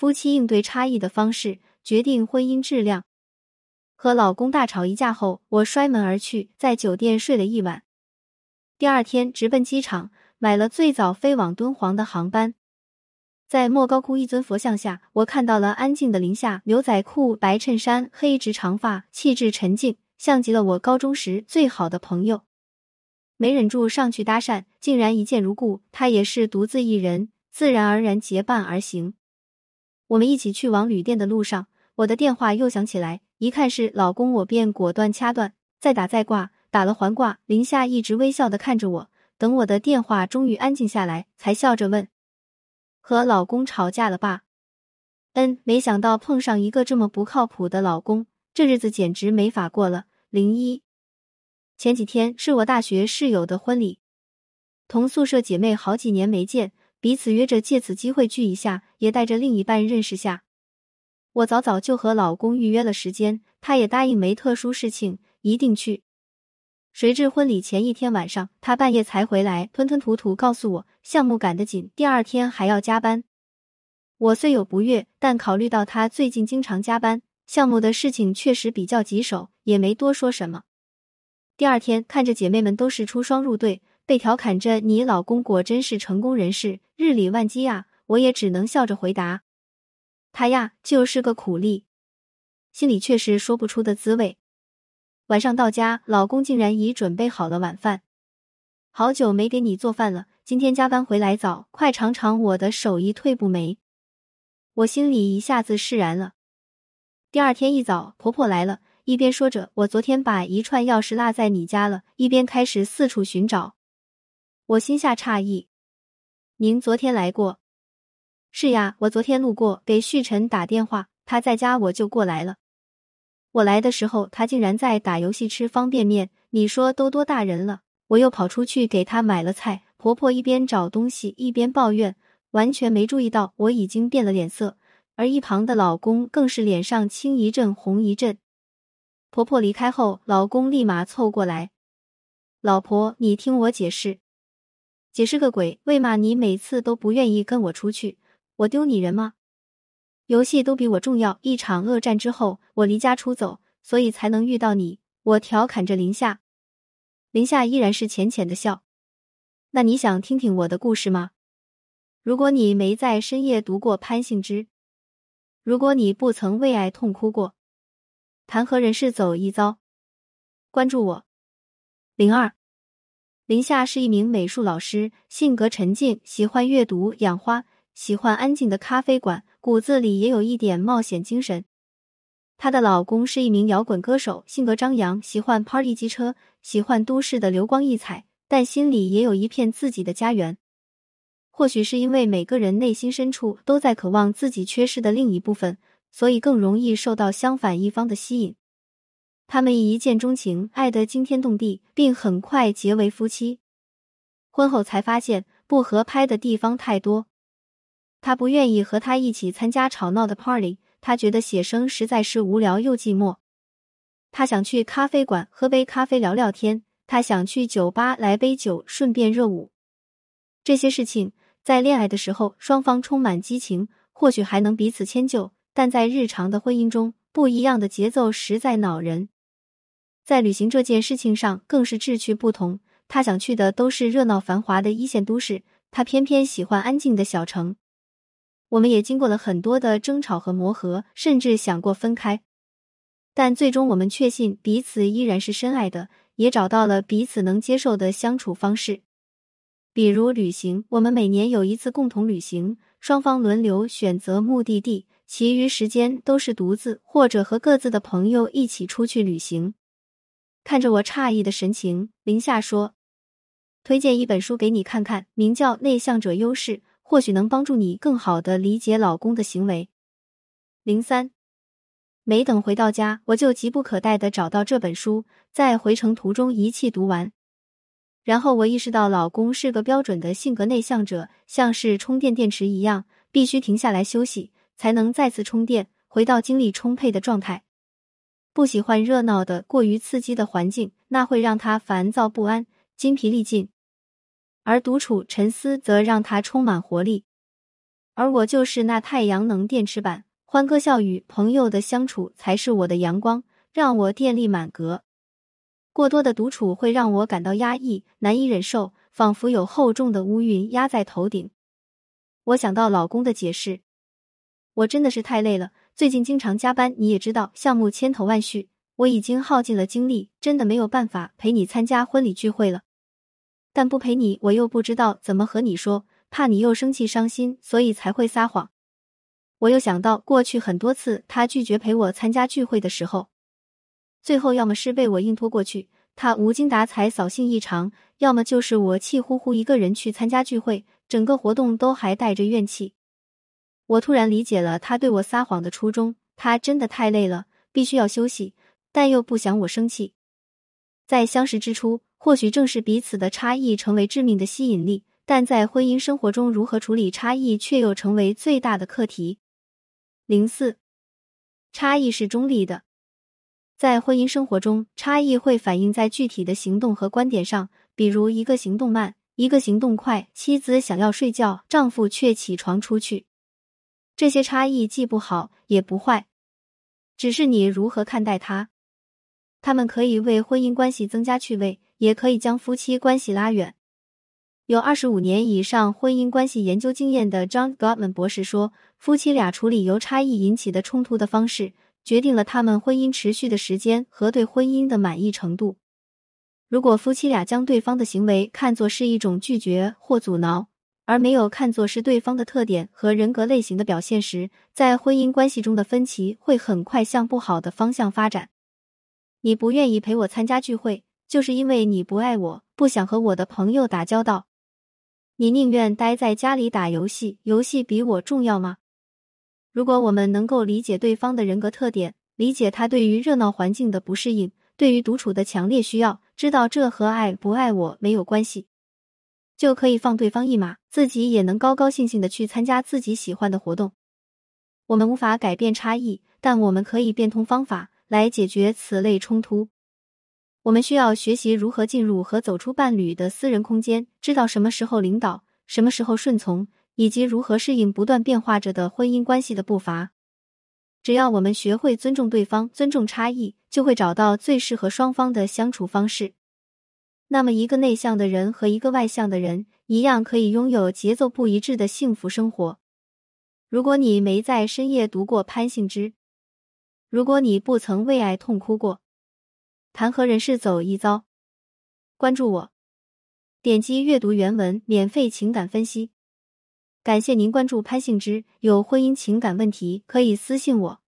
夫妻应对差异的方式决定婚姻质量。和老公大吵一架后，我摔门而去，在酒店睡了一晚。第二天直奔机场，买了最早飞往敦煌的航班。在莫高窟一尊佛像下，我看到了安静的林夏，牛仔裤、白衬衫、黑直长发，气质沉静，像极了我高中时最好的朋友。没忍住上去搭讪，竟然一见如故。他也是独自一人，自然而然结伴而行。我们一起去往旅店的路上，我的电话又响起来，一看是老公，我便果断掐断，再打再挂。打了还挂，林夏一直微笑的看着我，等我的电话终于安静下来，才笑着问：“和老公吵架了吧？”嗯，没想到碰上一个这么不靠谱的老公，这日子简直没法过了。零一，前几天是我大学室友的婚礼，同宿舍姐妹好几年没见，彼此约着借此机会聚一下，也带着另一半认识下。我早早就和老公预约了时间，他也答应没特殊事情一定去。谁知婚礼前一天晚上，他半夜才回来，吞吞吐吐告诉我项目赶得紧，第二天还要加班。我虽有不悦，但考虑到他最近经常加班，项目的事情确实比较棘手，也没多说什么。第二天看着姐妹们都是出双入对，被调侃着你老公果真是成功人士，日理万机啊！我也只能笑着回答，他呀就是个苦力，心里却是说不出的滋味。晚上到家，老公竟然已准备好了晚饭。好久没给你做饭了，今天加班回来早，快尝尝我的手艺退步没？我心里一下子释然了。第二天一早，婆婆来了，一边说着我昨天把一串钥匙落在你家了，一边开始四处寻找。我心下诧异：“您昨天来过？”“是呀，我昨天路过，给旭晨打电话，他在家，我就过来了。”我来的时候，他竟然在打游戏吃方便面。你说都多大人了，我又跑出去给他买了菜。婆婆一边找东西一边抱怨，完全没注意到我已经变了脸色。而一旁的老公更是脸上青一阵红一阵。婆婆离开后，老公立马凑过来：“老婆，你听我解释，解释个鬼？为嘛你每次都不愿意跟我出去？我丢你人吗？”游戏都比我重要。一场恶战之后，我离家出走，所以才能遇到你。我调侃着林夏，林夏依然是浅浅的笑。那你想听听我的故事吗？如果你没在深夜读过潘幸之，如果你不曾为爱痛哭过，谈何人世走一遭？关注我。零二，林夏是一名美术老师，性格沉静，喜欢阅读、养花，喜欢安静的咖啡馆。骨子里也有一点冒险精神。她的老公是一名摇滚歌手，性格张扬，喜欢 party 机车，喜欢都市的流光溢彩，但心里也有一片自己的家园。或许是因为每个人内心深处都在渴望自己缺失的另一部分，所以更容易受到相反一方的吸引。他们一见钟情，爱得惊天动地，并很快结为夫妻。婚后才发现不合拍的地方太多。他不愿意和他一起参加吵闹的 party，他觉得写生实在是无聊又寂寞。他想去咖啡馆喝杯咖啡聊聊天，他想去酒吧来杯酒顺便热舞。这些事情在恋爱的时候双方充满激情，或许还能彼此迁就，但在日常的婚姻中，不一样的节奏实在恼人。在旅行这件事情上更是志趣不同。他想去的都是热闹繁华的一线都市，他偏偏喜欢安静的小城。我们也经过了很多的争吵和磨合，甚至想过分开，但最终我们确信彼此依然是深爱的，也找到了彼此能接受的相处方式。比如旅行，我们每年有一次共同旅行，双方轮流选择目的地，其余时间都是独自或者和各自的朋友一起出去旅行。看着我诧异的神情，林夏说：“推荐一本书给你看看，名叫《内向者优势》。”或许能帮助你更好的理解老公的行为。零三，没等回到家，我就急不可待的找到这本书，在回程途中一气读完。然后我意识到，老公是个标准的性格内向者，像是充电电池一样，必须停下来休息，才能再次充电，回到精力充沛的状态。不喜欢热闹的、过于刺激的环境，那会让他烦躁不安、精疲力尽。而独处沉思则让他充满活力，而我就是那太阳能电池板，欢歌笑语、朋友的相处才是我的阳光，让我电力满格。过多的独处会让我感到压抑，难以忍受，仿佛有厚重的乌云压在头顶。我想到老公的解释，我真的是太累了，最近经常加班，你也知道，项目千头万绪，我已经耗尽了精力，真的没有办法陪你参加婚礼聚会了。但不陪你，我又不知道怎么和你说，怕你又生气伤心，所以才会撒谎。我又想到过去很多次他拒绝陪我参加聚会的时候。最后，要么是被我硬拖过去，他无精打采、扫兴异常；要么就是我气呼呼一个人去参加聚会，整个活动都还带着怨气。我突然理解了他对我撒谎的初衷，他真的太累了，必须要休息，但又不想我生气。在相识之初，或许正是彼此的差异成为致命的吸引力，但在婚姻生活中，如何处理差异却又成为最大的课题。零四，差异是中立的。在婚姻生活中，差异会反映在具体的行动和观点上，比如一个行动慢，一个行动快。妻子想要睡觉，丈夫却起床出去。这些差异既不好也不坏，只是你如何看待它。他们可以为婚姻关系增加趣味，也可以将夫妻关系拉远。有二十五年以上婚姻关系研究经验的 John Gottman 博士说，夫妻俩处理由差异引起的冲突的方式。决定了他们婚姻持续的时间和对婚姻的满意程度。如果夫妻俩将对方的行为看作是一种拒绝或阻挠，而没有看作是对方的特点和人格类型的表现时，在婚姻关系中的分歧会很快向不好的方向发展。你不愿意陪我参加聚会，就是因为你不爱我，不想和我的朋友打交道。你宁愿待在家里打游戏，游戏比我重要吗？如果我们能够理解对方的人格特点，理解他对于热闹环境的不适应，对于独处的强烈需要，知道这和爱不爱我没有关系，就可以放对方一马，自己也能高高兴兴的去参加自己喜欢的活动。我们无法改变差异，但我们可以变通方法来解决此类冲突。我们需要学习如何进入和走出伴侣的私人空间，知道什么时候领导，什么时候顺从。以及如何适应不断变化着的婚姻关系的步伐。只要我们学会尊重对方、尊重差异，就会找到最适合双方的相处方式。那么，一个内向的人和一个外向的人一样，可以拥有节奏不一致的幸福生活。如果你没在深夜读过潘幸之，如果你不曾为爱痛哭过，谈何人世走一遭？关注我，点击阅读原文，免费情感分析。感谢您关注潘幸之，有婚姻情感问题可以私信我。